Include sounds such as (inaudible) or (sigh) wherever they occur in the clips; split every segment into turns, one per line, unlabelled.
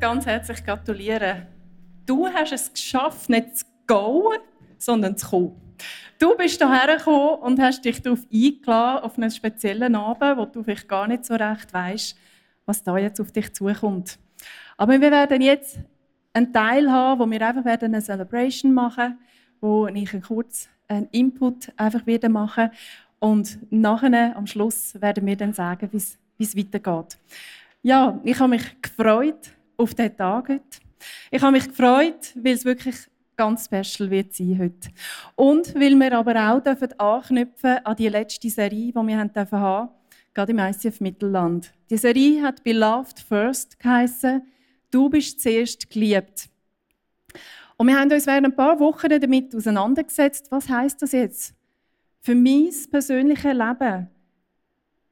Ganz herzlich gratulieren. Du hast es geschafft, nicht zu gehen, sondern zu kommen. Du bist hierher gekommen und hast dich darauf eingeladen, auf einen speziellen Abend, wo du vielleicht gar nicht so recht weißt, was da jetzt auf dich zukommt. Aber wir werden jetzt einen Teil haben, wo wir einfach werden eine Celebration machen, wo ich einen kurzen Input einfach wieder machen und nachher am Schluss werden wir dann sagen, wie es weitergeht. Ja, ich habe mich gefreut, auf diesen Tag heute. Ich habe mich gefreut, weil es wirklich ganz special wird sein heute. Und weil wir aber auch dürfen anknüpfen an die letzte Serie, die wir haben dürfen haben, gerade im ICF Mittelland. Die Serie hat Beloved First geheißen. Du bist zuerst geliebt. Und wir haben uns während ein paar Wochen damit auseinandergesetzt, was heißt das jetzt für mein persönliches Leben?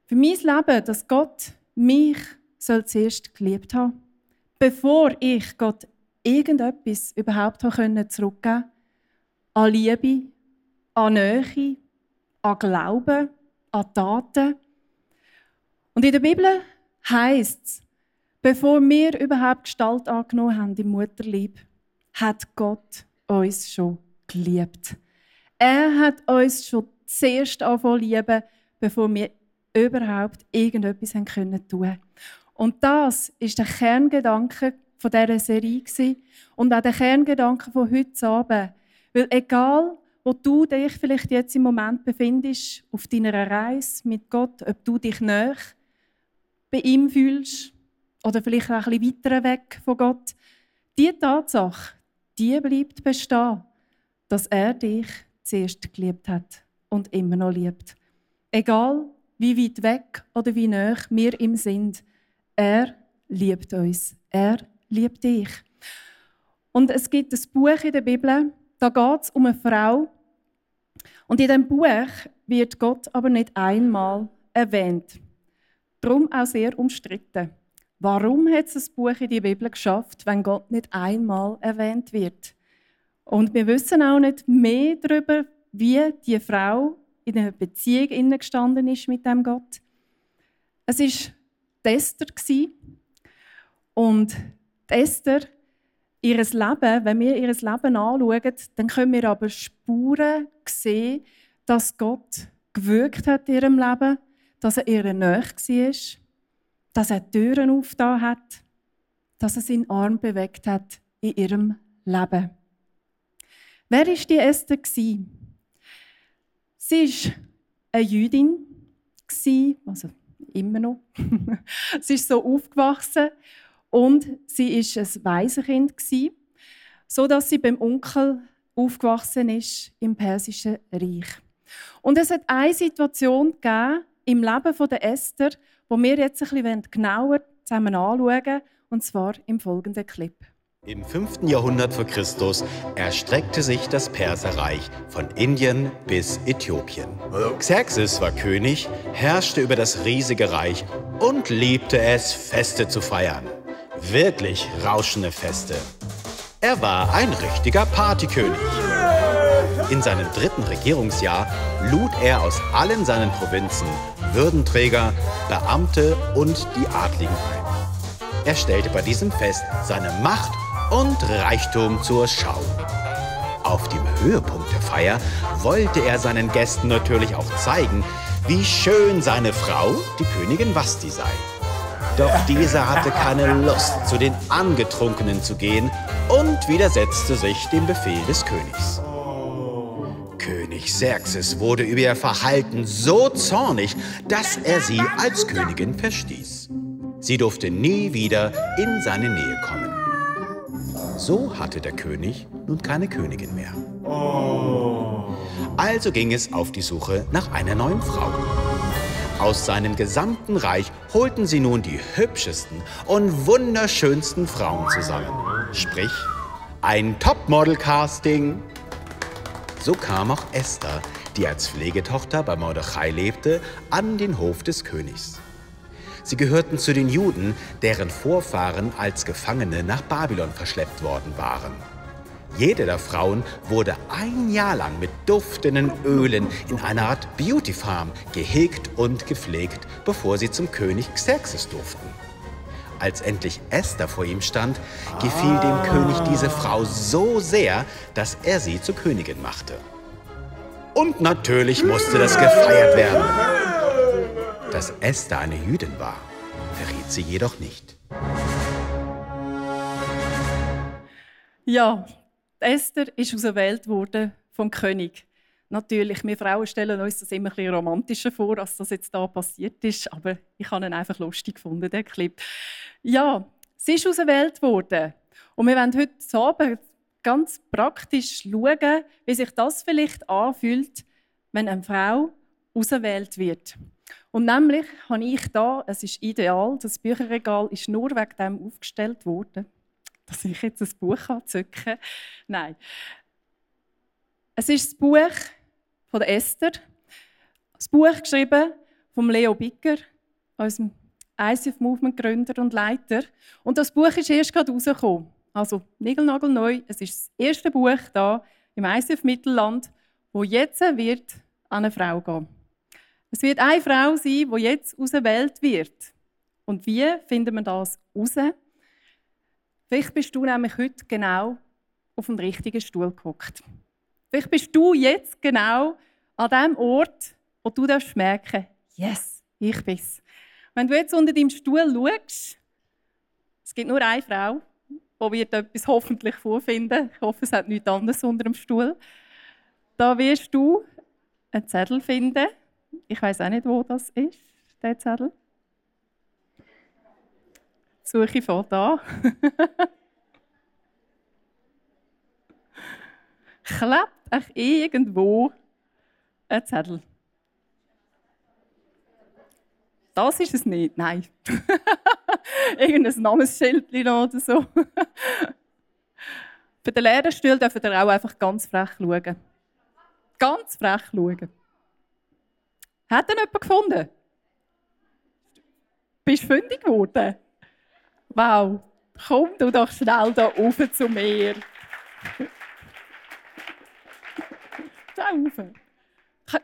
Für mein Leben, dass Gott mich soll zuerst geliebt haben bevor ich Gott irgendetwas überhaupt zurückgeben konnte, an Liebe, an Nähe, an Glauben, an Taten. Und in der Bibel heißt es, bevor wir überhaupt Gestalt angenommen haben im Mutterlieb, hat Gott uns schon geliebt. Er hat uns schon zuerst angefangen lieben, bevor wir überhaupt irgendetwas tun können. Und das ist der Kerngedanke von dieser Serie und auch der Kerngedanke von heute Abend. Weil egal, wo du dich vielleicht jetzt im Moment befindest, auf deiner Reise mit Gott, ob du dich näher bei ihm fühlst oder vielleicht auch ein bisschen weiter weg von Gott, die Tatsache, die bleibt bestehen, dass er dich zuerst geliebt hat und immer noch liebt. Egal, wie weit weg oder wie nah wir ihm sind, er liebt uns. Er liebt dich. Und es gibt ein Buch in der Bibel, da geht es um eine Frau. Und in diesem Buch wird Gott aber nicht einmal erwähnt. Darum auch sehr umstritten. Warum hat es das Buch in die Bibel geschafft, wenn Gott nicht einmal erwähnt wird? Und wir wissen auch nicht mehr darüber, wie die Frau in einer Beziehung gestanden ist mit dem Gott. Es ist Esther. Und Esther, ihr Leben, wenn wir ihr Leben anschauen, dann können wir aber Spuren sehen, dass Gott gewirkt hat in ihrem Leben, dass er ihr nahe war, dass er Türen aufgetan hat, dass er seinen Arm bewegt hat in ihrem Leben. Wer war die Esther? Sie war eine Jüdin, also immer noch. (laughs) sie ist so aufgewachsen und sie ist ein Waisenkind so dass sie beim Onkel aufgewachsen ist im persischen Reich. Und es hat eine Situation im Leben von der Esther, wo wir jetzt ein bisschen genauer zusammen anschauen, und zwar im folgenden Clip.
Im 5. Jahrhundert vor Christus erstreckte sich das Perserreich von Indien bis Äthiopien. Xerxes war König, herrschte über das riesige Reich und liebte es, Feste zu feiern. Wirklich rauschende Feste. Er war ein richtiger Partykönig. In seinem dritten Regierungsjahr lud er aus allen seinen Provinzen Würdenträger, Beamte und die Adligen ein. Er stellte bei diesem Fest seine Macht und Reichtum zur Schau. Auf dem Höhepunkt der Feier wollte er seinen Gästen natürlich auch zeigen, wie schön seine Frau, die Königin Vasti, sei. Doch diese hatte keine Lust, zu den Angetrunkenen zu gehen und widersetzte sich dem Befehl des Königs. König Xerxes wurde über ihr Verhalten so zornig, dass er sie als Königin verstieß. Sie durfte nie wieder in seine Nähe kommen. So hatte der König nun keine Königin mehr. Also ging es auf die Suche nach einer neuen Frau. Aus seinem gesamten Reich holten sie nun die hübschesten und wunderschönsten Frauen zusammen. Sprich, ein Topmodel-Casting. So kam auch Esther, die als Pflegetochter bei Mordechai lebte, an den Hof des Königs. Sie gehörten zu den Juden, deren Vorfahren als Gefangene nach Babylon verschleppt worden waren. Jede der Frauen wurde ein Jahr lang mit duftenden Ölen in einer Art Beauty Farm gehegt und gepflegt, bevor sie zum König Xerxes durften. Als endlich Esther vor ihm stand, gefiel dem König diese Frau so sehr, dass er sie zur Königin machte. Und natürlich musste das gefeiert werden. Dass Esther eine Jüdin war, verriet sie jedoch nicht.
Ja, Esther ist auserwählt worden vom König. Natürlich, wir Frauen stellen uns das immer ein bisschen romantischer vor, als das jetzt da passiert ist, aber ich habe ihn einfach lustig gefunden, den Clip. Ja, sie ist auserwählt worden und wir wollen heute Abend ganz praktisch schauen, wie sich das vielleicht anfühlt, wenn eine Frau auserwählt wird. Und nämlich habe ich da, es ist ideal, das Bücherregal ist nur wegen dem aufgestellt worden, (laughs) dass ich jetzt ein Buch zücken kann. Nein. Es ist das Buch von Esther, das Buch geschrieben von Leo Bicker, unserem ICF Movement Gründer und Leiter. Und das Buch ist erst gerade rausgekommen. Also neu. Es ist das erste Buch da im ICF Mittelland, wo jetzt wird an eine Frau gehen. Es wird eine Frau sein, die jetzt ausgewählt wird. Und wie finden wir das heraus? Vielleicht bist du nämlich heute genau auf dem richtigen Stuhl gehockt. Vielleicht bist du jetzt genau an dem Ort, wo du merken darfst, yes, ich bin's. Wenn du jetzt unter deinem Stuhl schaust, es gibt nur eine Frau, die wird etwas hoffentlich vorfinden. Ich hoffe, es hat nichts anderes unter dem Stuhl. Da wirst du einen Zettel finden. Ich weiß auch nicht, wo das ist, der Zettel. Die Suche fährt an. (laughs) Klebt euch irgendwo ein Zettel? Das ist es nicht, nein. (laughs) Irgendein Namensschild oder so. (laughs) Für den Lehrerstuhl dürft ihr auch einfach ganz frech schauen. Ganz frech schauen. Hat er jemand gefunden? Bist du fündig geworden? Wow. Komm du doch schnell da rauf zu mir. (laughs) da rauf. Du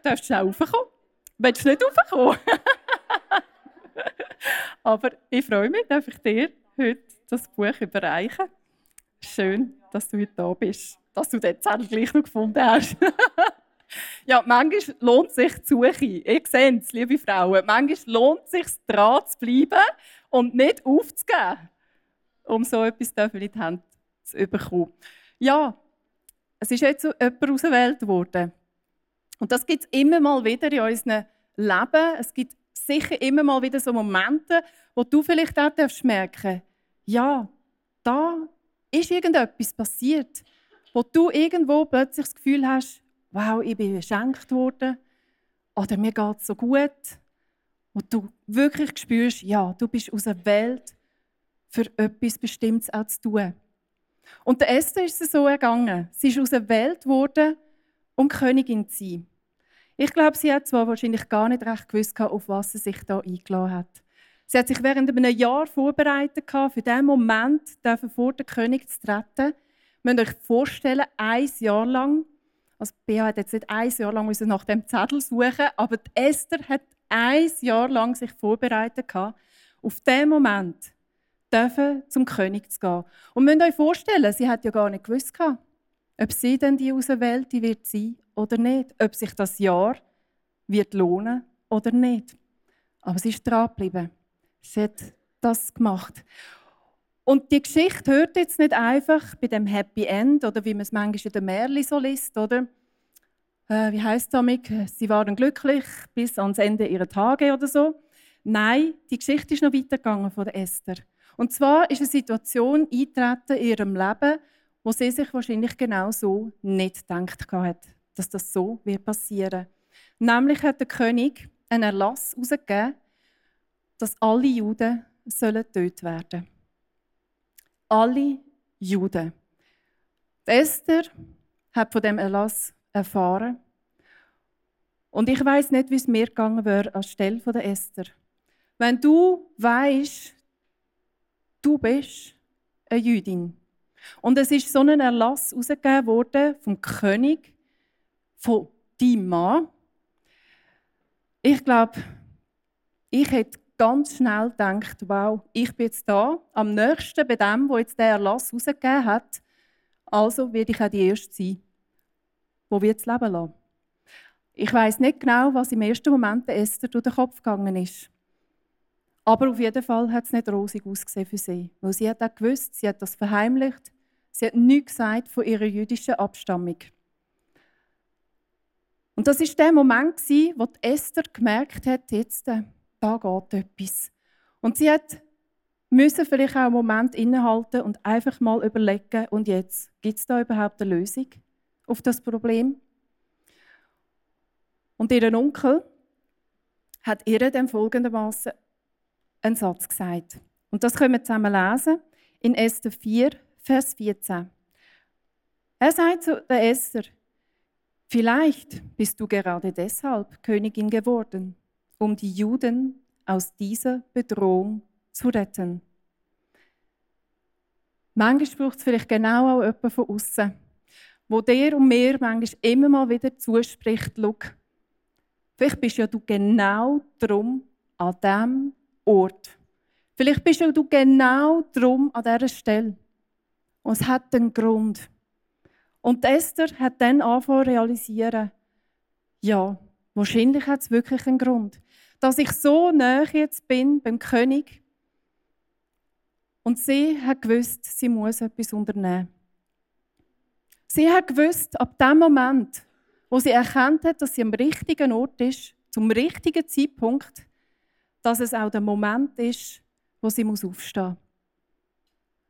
darfst schnell raufkommen. Willst du nicht raufkommen? (laughs) Aber ich freue mich, dass ich dir heute das Buch überreichen. Schön, dass du heute da bist. Dass du den Zettel gleich noch gefunden hast. (laughs) ja, manchmal lohnt sich die Suche. Ihr seht es, liebe Frauen. Manchmal lohnt es sich, dran zu bleiben und nicht aufzugeben, um so etwas in die Hand zu bekommen. Ja, es ist jetzt jemand ausgewählt worden. Und das gibt es immer mal wieder in unserem Leben. Es gibt sicher immer mal wieder so Momente, wo du vielleicht auch merken ja, da ist irgendetwas passiert, wo du irgendwo plötzlich das Gefühl hast, wow, ich bin beschenkt worden oder mir geht es so gut. Und du wirklich spürst, ja, du bist aus der Welt für etwas Bestimmtes auch zu tun. Und der Esther ist es so ergangen. Sie ist aus der Welt geworden, um Königin zu sein. Ich glaube, sie hat zwar wahrscheinlich gar nicht recht gewusst, auf was sie sich da eingeladen hat. Sie hat sich während einem Jahr vorbereitet, für diesen Moment vor den König zu treten. Ihr müsst euch vorstellen, ein Jahr lang, also Bea hat jetzt nicht ein Jahr lang nach dem Zettel suchen, aber Esther hat ein Jahr lang sich vorbereitet, auf diesen Moment dürfen zum König zu gehen. Und müsst euch vorstellen, sie hat ja gar nicht gewusst, ob sie denn die Auserwählte wird sein oder nicht, ob sich das Jahr wird lohnen oder nicht. Aber sie ist dran geblieben. Sie hat das gemacht. Und die Geschichte hört jetzt nicht einfach bei dem Happy End oder wie man es manchmal in der Märchen so liest, oder? Äh, wie heißt damit? Sie waren glücklich bis ans Ende ihrer Tage oder so. Nein, die Geschichte ist noch weitergegangen von Esther. Und zwar ist eine Situation eingetreten in ihrem Leben, wo sie sich wahrscheinlich genau so nicht gedacht hat, dass das so wird passieren. Nämlich hat der König einen Erlass herausgegeben, dass alle Juden sollen getötet werden. Alle Juden. Esther hat von dem Erlass erfahren. Und ich weiß nicht, wie es mir gegangen wäre als Stelle der Esther. Wenn du weißt, du bist eine Jüdin und es ist so ein Erlass herausgegeben worden vom König, von deinem Mann. Ich glaube, ich hätte ganz schnell gedacht, wow, ich bin jetzt da, am nächsten bei dem, wo jetzt der Erlass herausgegeben hat. Also werde ich auch die Erste sein, wo wir das Leben lassen. Ich weiß nicht genau, was im ersten Moment der Esther durch den Kopf gegangen ist. Aber auf jeden Fall hat es nicht rosig ausgesehen für sie. Weil sie hat auch gewusst, sie hat das verheimlicht. Sie hat nichts gesagt von ihrer jüdischen Abstammung. Und das ist der Moment, wo Esther gemerkt hat, jetzt, äh, da geht etwas. Und sie hat müssen vielleicht auch einen Moment innehalten und einfach mal überlegen, und jetzt, gibt es da überhaupt eine Lösung auf das Problem? Und ihr Onkel hat ihr dann folgendermaßen einen Satz gesagt. Und das können wir zusammen lesen in Esther 4, Vers 14. Er sagt zu der Esther, vielleicht bist du gerade deshalb Königin geworden, um die Juden aus dieser Bedrohung zu retten. Manchmal braucht es vielleicht genau auch jemanden von außen, wo dir und mir manchmal immer mal wieder zuspricht, schau, Vielleicht bist ja du genau drum an diesem Ort. Vielleicht bist ja du genau drum an dieser Stelle. Und es hat einen Grund. Und Esther hat dann angefangen zu realisieren, ja, wahrscheinlich hat es wirklich einen Grund. Dass ich so nah jetzt bin beim König und sie hat gewusst, sie muss etwas unternehmen. Sie hat gewusst, ab dem Moment, wo sie erkannt hat, dass sie am richtigen Ort ist, zum richtigen Zeitpunkt, dass es auch der Moment ist, wo sie muss aufstehen muss.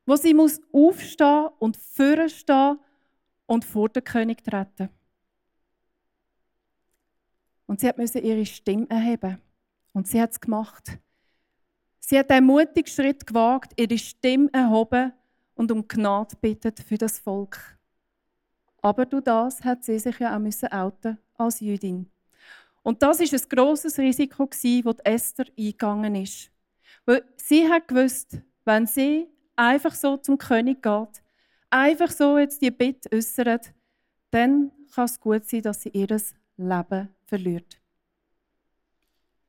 Wo sie muss aufstehen und vorstehen und vor den König treten. Und sie musste ihre Stimme erheben. Und sie hat es gemacht. Sie hat einen mutigen Schritt gewagt, ihre Stimme erhoben und um Gnade bittet für das Volk. Aber durch das hat sie sich ja auch müssen outen als Jüdin. Und das ist ein grosses Risiko, das Esther eingegangen ist. Weil sie hat gewusst, wenn sie einfach so zum König geht, einfach so jetzt die Bitte äußert, dann kann es gut sein, dass sie ihr Leben verliert.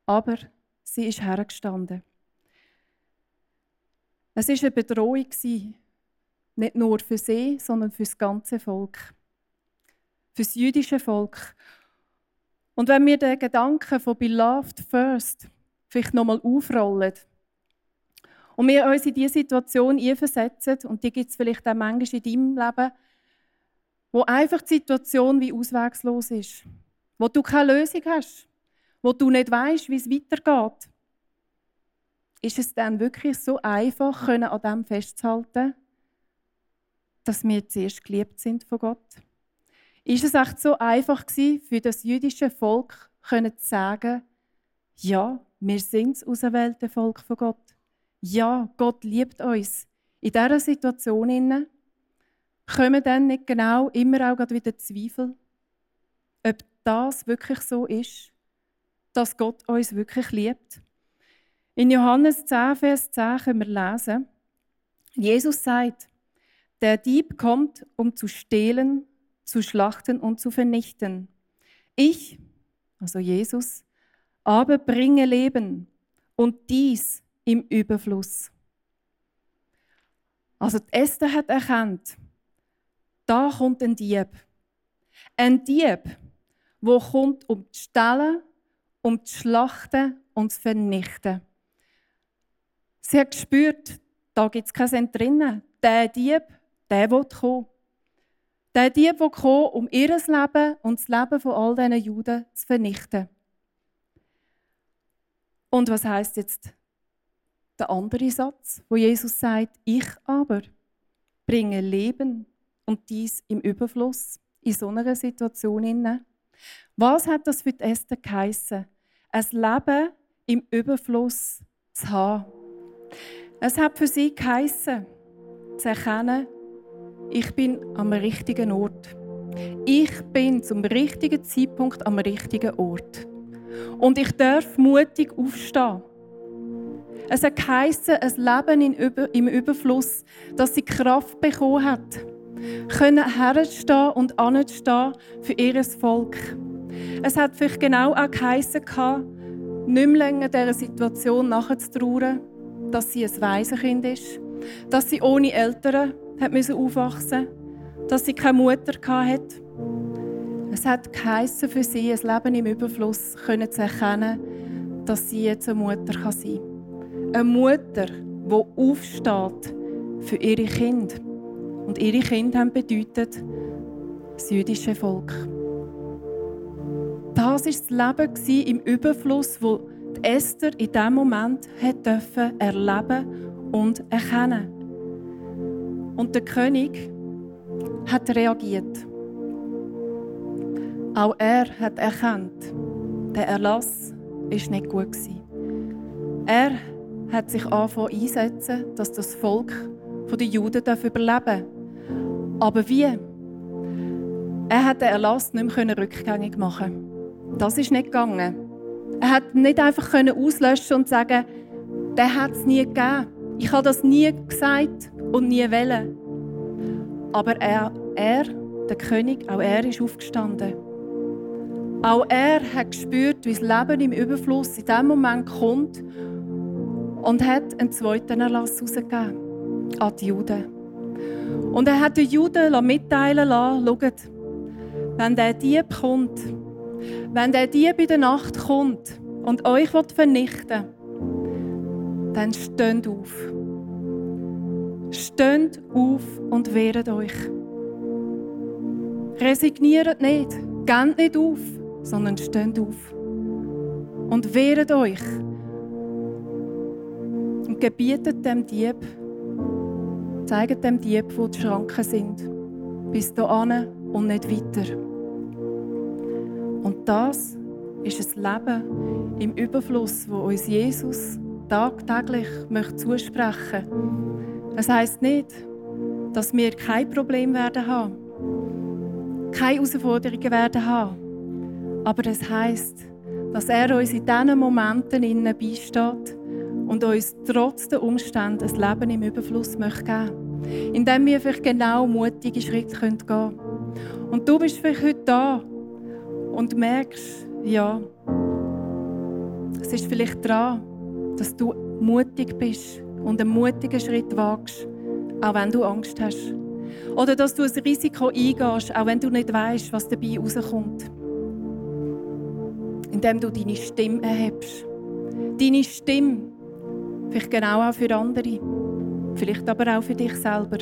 Aber sie ist hergestanden. Es war eine Bedrohung, nicht nur für sie, sondern für das ganze Volk für das jüdische Volk. Und wenn wir den Gedanken von Beloved First vielleicht nochmal aufrollen und wir uns in diese Situation einversetzen, und die gibt es vielleicht auch manchmal in deinem Leben, wo einfach die Situation wie auswegslos ist, wo du keine Lösung hast, wo du nicht weißt, wie es weitergeht, ist es dann wirklich so einfach, können an dem festzuhalten, dass wir zuerst geliebt sind von Gott? Ist es echt so einfach gewesen, für das jüdische Volk zu sagen, ja, wir sind das auserwählte Volk von Gott. Ja, Gott liebt uns. In dieser Situation kommen dann nicht genau immer auch wieder Zweifel, ob das wirklich so ist, dass Gott uns wirklich liebt. In Johannes 10, Vers 10 können wir lesen, Jesus sagt, der Dieb kommt, um zu stehlen, zu schlachten und zu vernichten. Ich, also Jesus, aber bringe Leben und dies im Überfluss. Also Esther hat erkannt, da kommt ein Dieb. Ein Dieb, wo kommt, um zu stellen, um zu schlachten und zu vernichten. Sie hat gespürt, da gibt es kein Sinn drinnen. Der Dieb, der will kommen. Der Dieb, der kam, um ihr Leben und das Leben von all diesen Juden zu vernichten. Und was heißt jetzt der andere Satz, wo Jesus sagt, ich aber bringe Leben und dies im Überfluss in so einer Situation inne. Was hat das für die Esther geheissen? Ein Leben im Überfluss zu haben. Es hat für sie geheissen, zu erkennen, ich bin am richtigen Ort. Ich bin zum richtigen Zeitpunkt am richtigen Ort. Und ich darf mutig aufstehen. Es hat geheissen, ein Leben im Überfluss, dass sie Kraft bekommen hat, können herstehen und anstehen für ihr Volk. Es hat vielleicht genau auch geheissen, nicht mehr länger dieser Situation nachzutrauen, dass sie ein Waisenkind ist, dass sie ohne Eltern aufwachsen dass sie keine Mutter hatte. Es hat geheissen für sie, ein Leben im Überfluss zu erkennen, dass sie jetzt eine Mutter sein kann. Eine Mutter, die aufsteht für ihre Kinder. Und ihre Kinder haben bedeutet das jüdische Volk. Das war das Leben im Überfluss, wo Esther in diesem Moment erleben und erkennen Und der König hat reagiert. Auch er hat erkannt, der Erlass ist nicht gut Er hat sich angefangen einsetzen, dass das Volk der Juden überleben. Aber wie? Er hat den Erlass nicht mehr rückgängig machen. Das ist nicht gegangen. Er hat nicht einfach auslöschen und sagen, der hat es nie gegeben. Ich habe das nie gesagt und nie wollen. Aber er, er, der König, auch er ist aufgestanden. Auch er hat gespürt, wie das Leben im Überfluss in diesem Moment kommt und hat einen zweiten Erlass herausgegeben an die Juden. Und er hat den Juden mitteilen lassen, schaut, wenn der Dieb kommt, wenn der Dieb in der Nacht kommt und euch vernichten will, dann steht auf. Steht auf und wehret euch. Resigniert nicht, geht nicht auf, sondern steht auf. Und wehret euch. Und gebietet dem Dieb, zeigt dem Dieb, wo die Schranken sind. Bis hierhin und nicht weiter. Und das ist ein Leben im Überfluss, wo uns Jesus tagtäglich möchte zusprechen möchte. Das heisst nicht, dass wir kein Problem werden haben, keine Herausforderungen werden haben. Aber das heisst, dass er uns in diesen Momenten innen beisteht und uns trotz der Umstände ein Leben im Überfluss möchte geben Indem wir vielleicht genau mutige Schritte gehen können. Und du bist vielleicht heute da und merkst, ja, es ist vielleicht dran, dass du mutig bist und einen mutigen Schritt wagst, auch wenn du Angst hast. Oder dass du ein Risiko eingehst, auch wenn du nicht weißt, was dabei rauskommt. Indem du deine Stimme erhebst. Deine Stimme, vielleicht genau auch für andere, vielleicht aber auch für dich selber.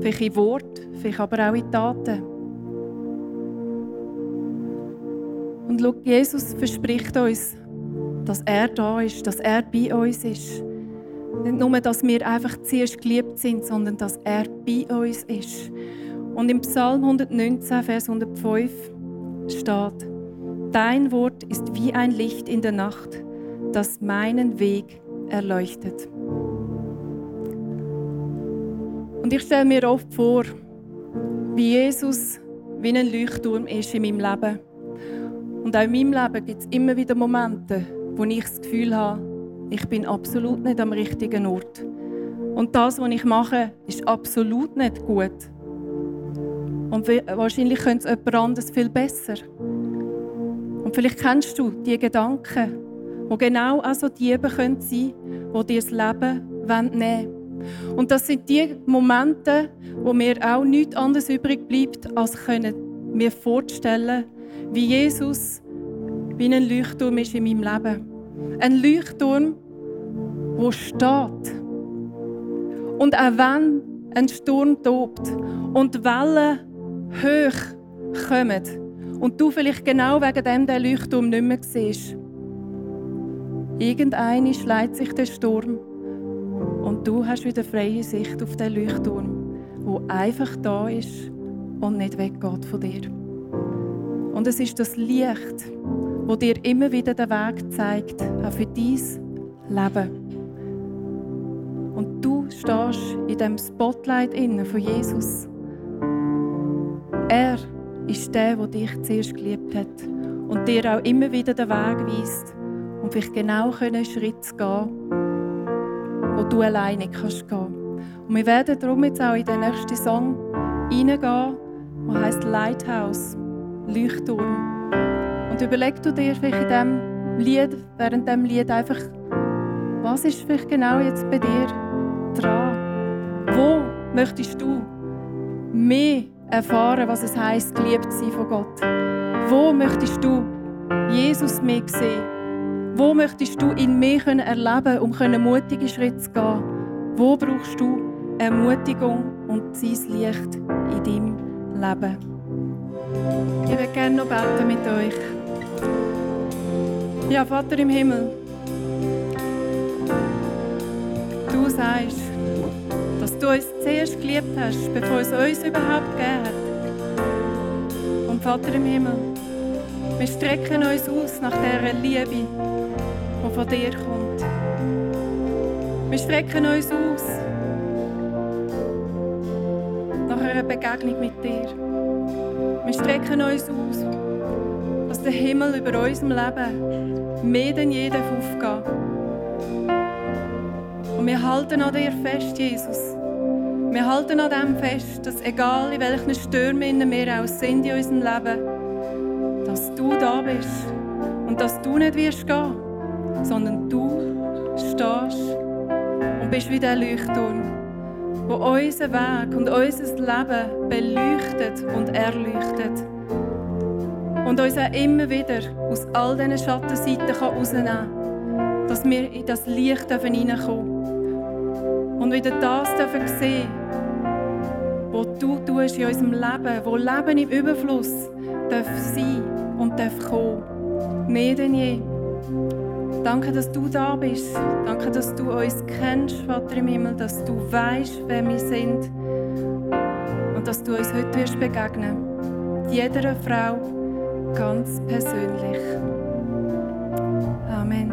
Vielleicht in Wort, vielleicht aber auch in Taten. Und schau, Jesus verspricht uns, dass er da ist, dass er bei uns ist. Nicht nur, dass wir einfach zuerst geliebt sind, sondern dass er bei uns ist. Und im Psalm 119, Vers 105 steht, Dein Wort ist wie ein Licht in der Nacht, das meinen Weg erleuchtet. Und ich stelle mir oft vor, wie Jesus wie ein Leuchtturm ist in meinem Leben. Und auch in meinem Leben gibt es immer wieder Momente, wo ich das Gefühl habe, ich bin absolut nicht am richtigen Ort. Und das, was ich mache, ist absolut nicht gut. Und wahrscheinlich könnte es jemand anderes viel besser. Und vielleicht kennst du die Gedanken, die genau also Diebe sein können, die dir das Leben nehmen wollen. Und das sind die Momente, wo mir auch nichts anderes übrig bleibt, als können mir vorzustellen, wie Jesus wie ein Leuchtturm ist in meinem Leben. Ein Leuchtturm, wo steht. Und auch wenn ein Sturm tobt und Wellen hoch kommen und du vielleicht genau wegen dem den Leuchtturm nicht mehr siehst, Irgendeine schleicht sich der Sturm und du hast wieder freie Sicht auf den Leuchtturm, wo einfach da ist und nicht weggeht von dir. Und es ist das Licht, wo dir immer wieder den Weg zeigt, auch für dein Leben. Und du stehst in dem Spotlight von Jesus. Er ist der, der dich zuerst geliebt hat und dir auch immer wieder den Weg weist, um vielleicht genau einen Schritt zu gehen, wo du alleine kannst gehen. Und wir werden darum jetzt auch in den nächsten Song hineingehen, der heißt Lighthouse, Leuchtturm. Und überleg du dir vielleicht in diesem Lied, während dem Lied einfach, was ist vielleicht genau jetzt bei dir dran? Wo möchtest du mehr erfahren, was es heißt, geliebt zu sein von Gott? Wo möchtest du Jesus mehr sehen? Wo möchtest du ihn mehr erleben, um mutige Schritte zu gehen? Wo brauchst du Ermutigung und sein Licht in deinem Leben? Ich würde gerne noch beten mit euch. Ja, Vater im Himmel, du sagst, dass du uns zuerst geliebt hast, bevor es uns überhaupt gegeben hat. Und Vater im Himmel, wir strecken uns aus nach dieser Liebe, von dir kommt. Wir strecken uns aus nach einer Begegnung mit dir. Wir strecken uns aus, dass der Himmel über unserem Leben mehr denn je aufgehen Und wir halten an dir fest, Jesus. Wir halten an dem fest, dass egal in welchen Stürmen wir auch sind in unserem Leben, dass du da bist und dass du nicht wirst gehen, sondern du stehst und bist wie der Leuchtturm, wo unser Weg und unser Leben beleuchtet und erleuchtet und uns auch immer wieder aus all diesen Schattenseiten herausnehmen kann, dass wir in das Licht hineinkommen dürfen und wieder das dürfen sehen was du tust in unserem Leben, wo Leben im Überfluss darf sein und darf kommen. Mehr denn je. Danke, dass du da bist. Danke, dass du uns kennst, Vater im Himmel, dass du weißt, wer wir sind und dass du uns heute wirst begegnen. Jeder Frau ganz persönlich. Amen.